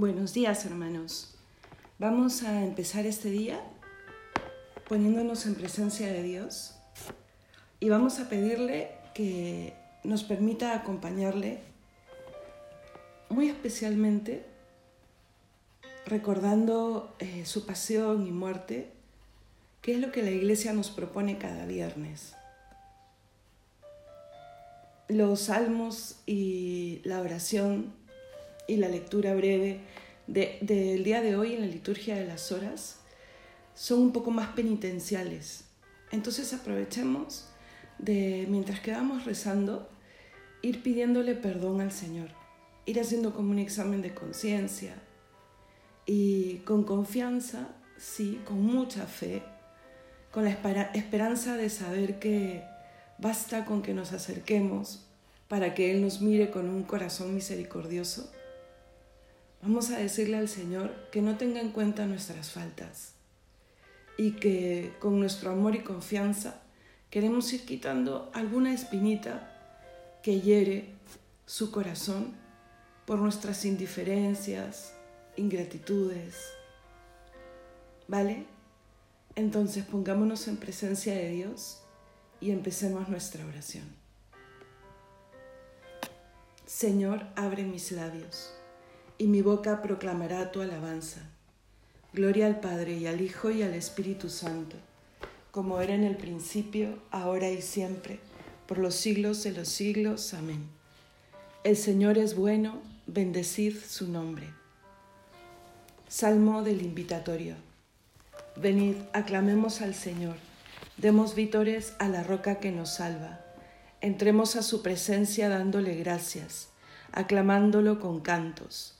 Buenos días, hermanos. Vamos a empezar este día poniéndonos en presencia de Dios y vamos a pedirle que nos permita acompañarle muy especialmente recordando eh, su pasión y muerte, que es lo que la iglesia nos propone cada viernes. Los salmos y la oración y la lectura breve del día de hoy en la liturgia de las horas son un poco más penitenciales. Entonces aprovechemos de, mientras quedamos rezando, ir pidiéndole perdón al Señor, ir haciendo como un examen de conciencia y con confianza, sí, con mucha fe, con la esperanza de saber que basta con que nos acerquemos para que Él nos mire con un corazón misericordioso. Vamos a decirle al Señor que no tenga en cuenta nuestras faltas y que con nuestro amor y confianza queremos ir quitando alguna espinita que hiere su corazón por nuestras indiferencias, ingratitudes. ¿Vale? Entonces pongámonos en presencia de Dios y empecemos nuestra oración. Señor, abre mis labios, y mi boca proclamará tu alabanza. Gloria al Padre y al Hijo y al Espíritu Santo como era en el principio, ahora y siempre, por los siglos de los siglos. Amén. El Señor es bueno, bendecid su nombre. Salmo del Invitatorio. Venid, aclamemos al Señor, demos vítores a la roca que nos salva. Entremos a su presencia dándole gracias, aclamándolo con cantos,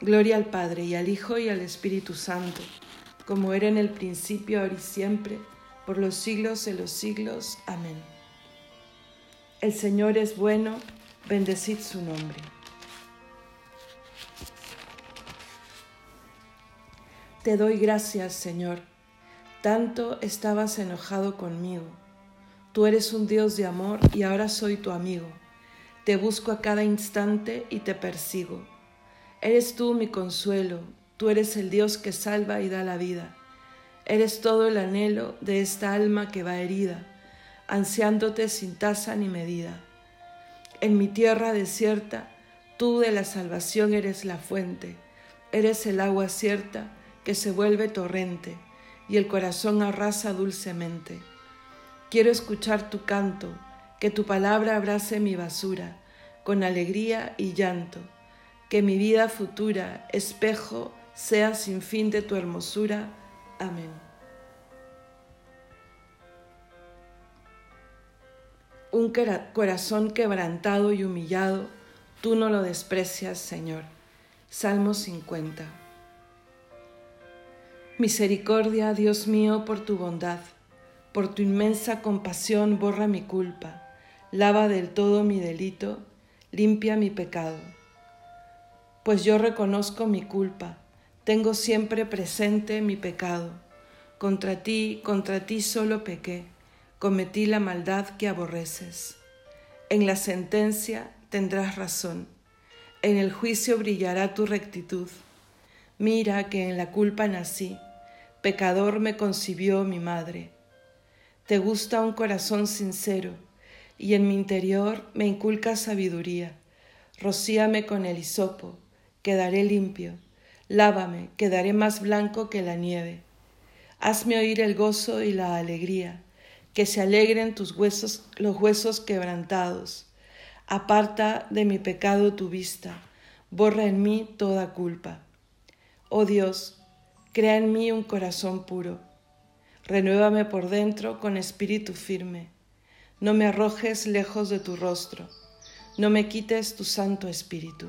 Gloria al Padre y al Hijo y al Espíritu Santo, como era en el principio, ahora y siempre, por los siglos de los siglos. Amén. El Señor es bueno, bendecid su nombre. Te doy gracias, Señor. Tanto estabas enojado conmigo. Tú eres un Dios de amor y ahora soy tu amigo. Te busco a cada instante y te persigo Eres tú mi consuelo, tú eres el Dios que salva y da la vida. Eres todo el anhelo de esta alma que va herida, ansiándote sin tasa ni medida. En mi tierra desierta, tú de la salvación eres la fuente, eres el agua cierta que se vuelve torrente y el corazón arrasa dulcemente. Quiero escuchar tu canto, que tu palabra abrace mi basura, con alegría y llanto que mi vida futura, espejo, sea sin fin de tu hermosura. Amén. Un corazón quebrantado y humillado, tú no lo desprecias, Señor. Salmo 50. Misericordia, Dios mío, por tu bondad, por tu inmensa compasión borra mi culpa, lava del todo mi delito, limpia mi pecado pues yo reconozco mi culpa, tengo siempre presente mi pecado. Contra ti, contra ti solo pequé, cometí la maldad que aborreces. En la sentencia tendrás razón, en el juicio brillará tu rectitud. Mira que en la culpa nací, pecador me concibió mi madre. Te gusta un corazón sincero, y en mi interior me inculca sabiduría. Rocíame con el hisopo quedaré limpio. Lávame, quedaré más blanco que la nieve. Hazme oír el gozo y la alegría, que se alegren tus huesos, los huesos quebrantados. Aparta de mi pecado tu vista, borra en mí toda culpa. Oh Dios, crea en mí un corazón puro. Renuévame por dentro con espíritu firme. No me arrojes lejos de tu rostro, no me quites tu santo espíritu.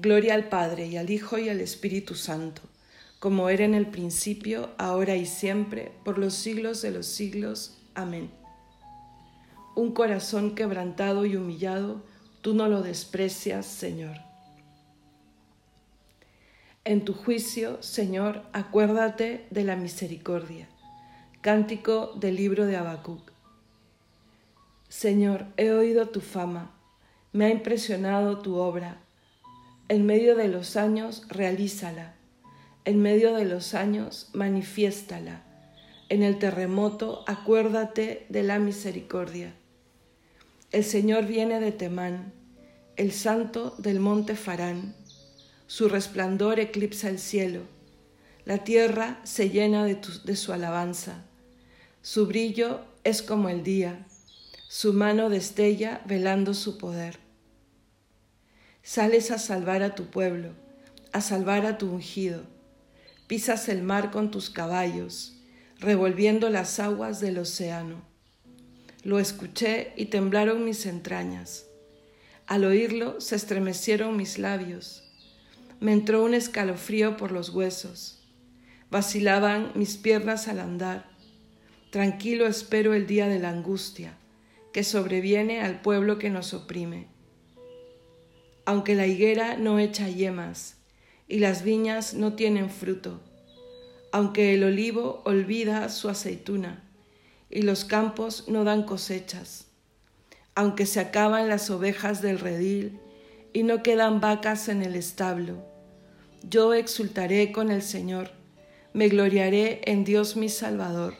Gloria al Padre y al Hijo y al Espíritu Santo, como era en el principio, ahora y siempre, por los siglos de los siglos. Amén. Un corazón quebrantado y humillado, tú no lo desprecias, Señor. En tu juicio, Señor, acuérdate de la misericordia. Cántico del libro de Habacuc. Señor, he oído tu fama, me ha impresionado tu obra en medio de los años, realízala. En medio de los años, manifiéstala. En el terremoto, acuérdate de la misericordia. El Señor viene de Temán, el santo del monte Farán. Su resplandor eclipsa el cielo. La tierra se llena de, de su alabanza. Su brillo es como el día. Su mano destella velando su poder. Sales a salvar a tu pueblo, a salvar a tu ungido. Pisas el mar con tus caballos, revolviendo las aguas del océano. Lo escuché y temblaron mis entrañas. Al oírlo se estremecieron mis labios. Me entró un escalofrío por los huesos. Vacilaban mis piernas al andar. Tranquilo espero el día de la angustia que sobreviene al pueblo que nos oprime aunque la higuera no echa yemas y las viñas no tienen fruto, aunque el olivo olvida su aceituna y los campos no dan cosechas, aunque se acaban las ovejas del redil y no quedan vacas en el establo, yo exultaré con el Señor, me gloriaré en Dios mi Salvador.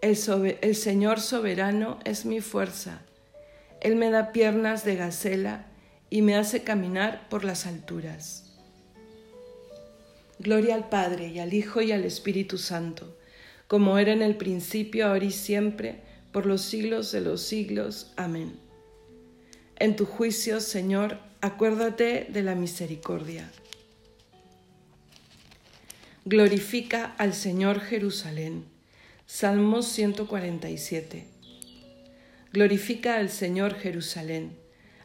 El, Señor soberano es mi fuerza, Él me da piernas de gacela, y me hace caminar por las alturas. Gloria al Padre y al Hijo y al Espíritu Santo, como era en el principio, ahora y siempre, por los siglos de los siglos. Amén. En tu juicio, Señor, acuérdate de la misericordia. Glorifica al Señor Jerusalén. Salmos 147. Glorifica al Señor Jerusalén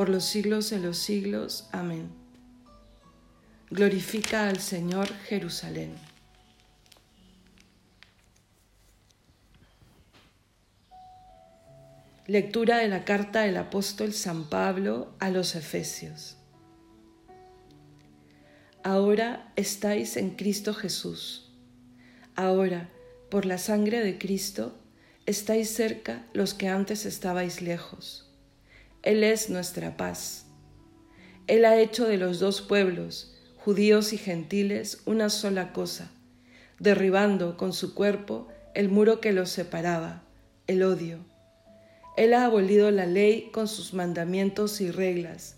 por los siglos de los siglos. Amén. Glorifica al Señor Jerusalén. Lectura de la carta del apóstol San Pablo a los Efesios. Ahora estáis en Cristo Jesús. Ahora, por la sangre de Cristo, estáis cerca los que antes estabais lejos él es nuestra paz. Él ha hecho de los dos pueblos, judíos y gentiles, una sola cosa, derribando con su cuerpo el muro que los separaba, el odio él ha abolido la ley con sus mandamientos y reglas,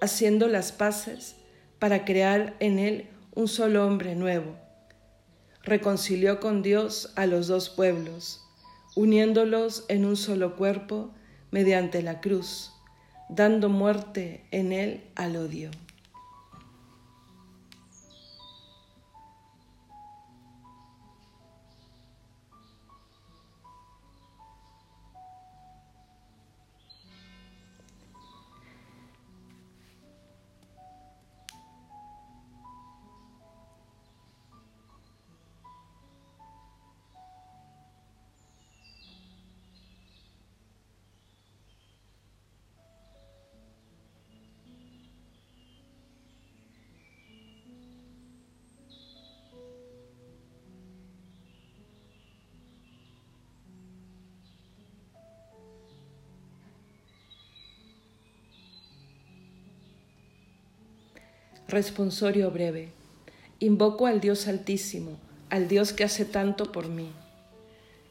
haciendo las paces para crear en él un solo hombre nuevo. Reconcilió con Dios a los dos pueblos, uniéndolos en un solo cuerpo mediante la cruz, dando muerte en él al odio. Responsorio breve. Invoco al Dios Altísimo, al Dios que hace tanto por mí.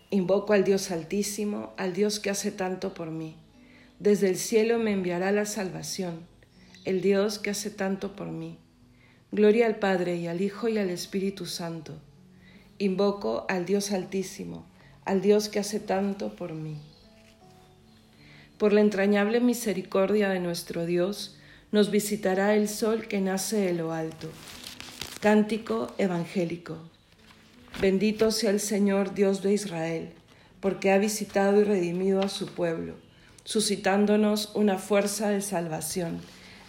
Invoco al Dios Altísimo, al Dios que hace tanto por mí. Desde el cielo me enviará la salvación, el Dios que hace tanto por mí. Gloria al Padre y al Hijo y al Espíritu Santo. Invoco al Dios Altísimo, al Dios que hace tanto por mí. Por la entrañable misericordia de nuestro Dios, nos visitará el sol que nace de lo alto. Cántico evangélico. Bendito sea el Señor Dios de Israel, porque ha visitado y redimido a su pueblo, suscitándonos una fuerza de salvación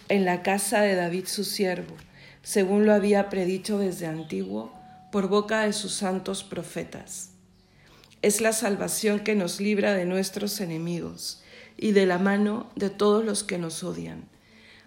en la casa de David su siervo, según lo había predicho desde antiguo por boca de sus santos profetas. Es la salvación que nos libra de nuestros enemigos y de la mano de todos los que nos odian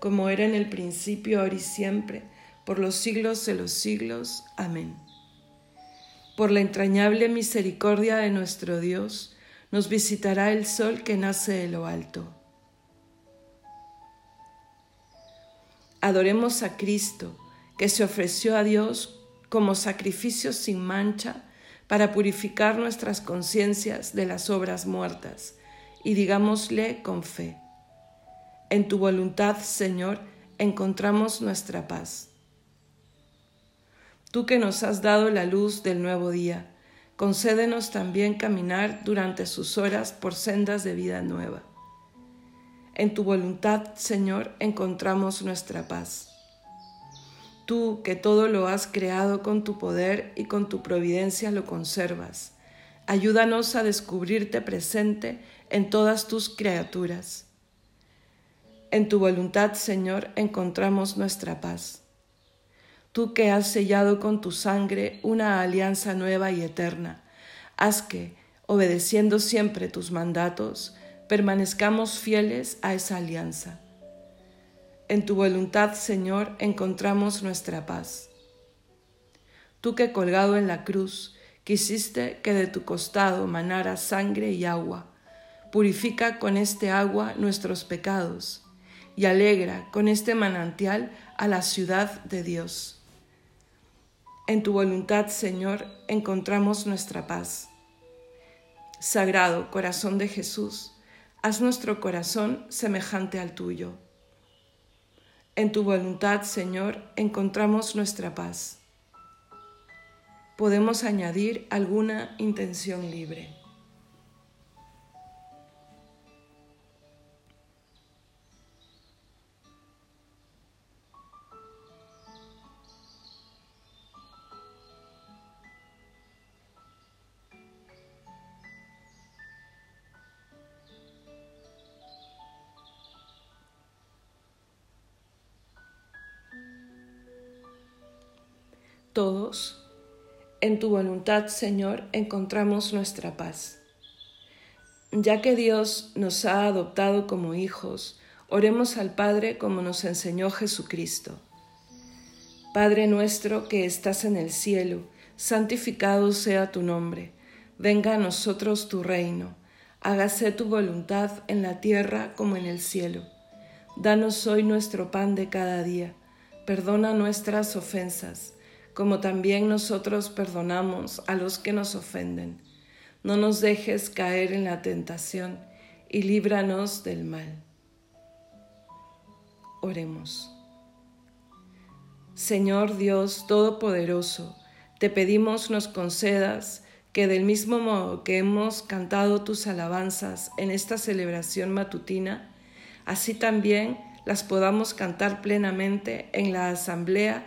como era en el principio, ahora y siempre, por los siglos de los siglos. Amén. Por la entrañable misericordia de nuestro Dios, nos visitará el sol que nace de lo alto. Adoremos a Cristo, que se ofreció a Dios como sacrificio sin mancha para purificar nuestras conciencias de las obras muertas, y digámosle con fe. En tu voluntad, Señor, encontramos nuestra paz. Tú que nos has dado la luz del nuevo día, concédenos también caminar durante sus horas por sendas de vida nueva. En tu voluntad, Señor, encontramos nuestra paz. Tú que todo lo has creado con tu poder y con tu providencia lo conservas, ayúdanos a descubrirte presente en todas tus criaturas en tu voluntad, Señor, encontramos nuestra paz. Tú que has sellado con tu sangre una alianza nueva y eterna, haz que, obedeciendo siempre tus mandatos, permanezcamos fieles a esa alianza. En tu voluntad, Señor, encontramos nuestra paz. Tú que colgado en la cruz quisiste que de tu costado manara sangre y agua, purifica con este agua nuestros pecados y alegra con este manantial a la ciudad de Dios. En tu voluntad, Señor, encontramos nuestra paz. Sagrado corazón de Jesús, haz nuestro corazón semejante al tuyo. En tu voluntad, Señor, encontramos nuestra paz. Podemos añadir alguna intención libre. Todos, en tu voluntad, Señor, encontramos nuestra paz. Ya que Dios nos ha adoptado como hijos, oremos al Padre como nos enseñó Jesucristo. Padre nuestro que estás en el cielo, santificado sea tu nombre, venga a nosotros tu reino, hágase tu voluntad en la tierra como en el cielo. Danos hoy nuestro pan de cada día, perdona nuestras ofensas como también nosotros perdonamos a los que nos ofenden. No nos dejes caer en la tentación y líbranos del mal. Oremos. Señor Dios Todopoderoso, te pedimos nos concedas que del mismo modo que hemos cantado tus alabanzas en esta celebración matutina, así también las podamos cantar plenamente en la asamblea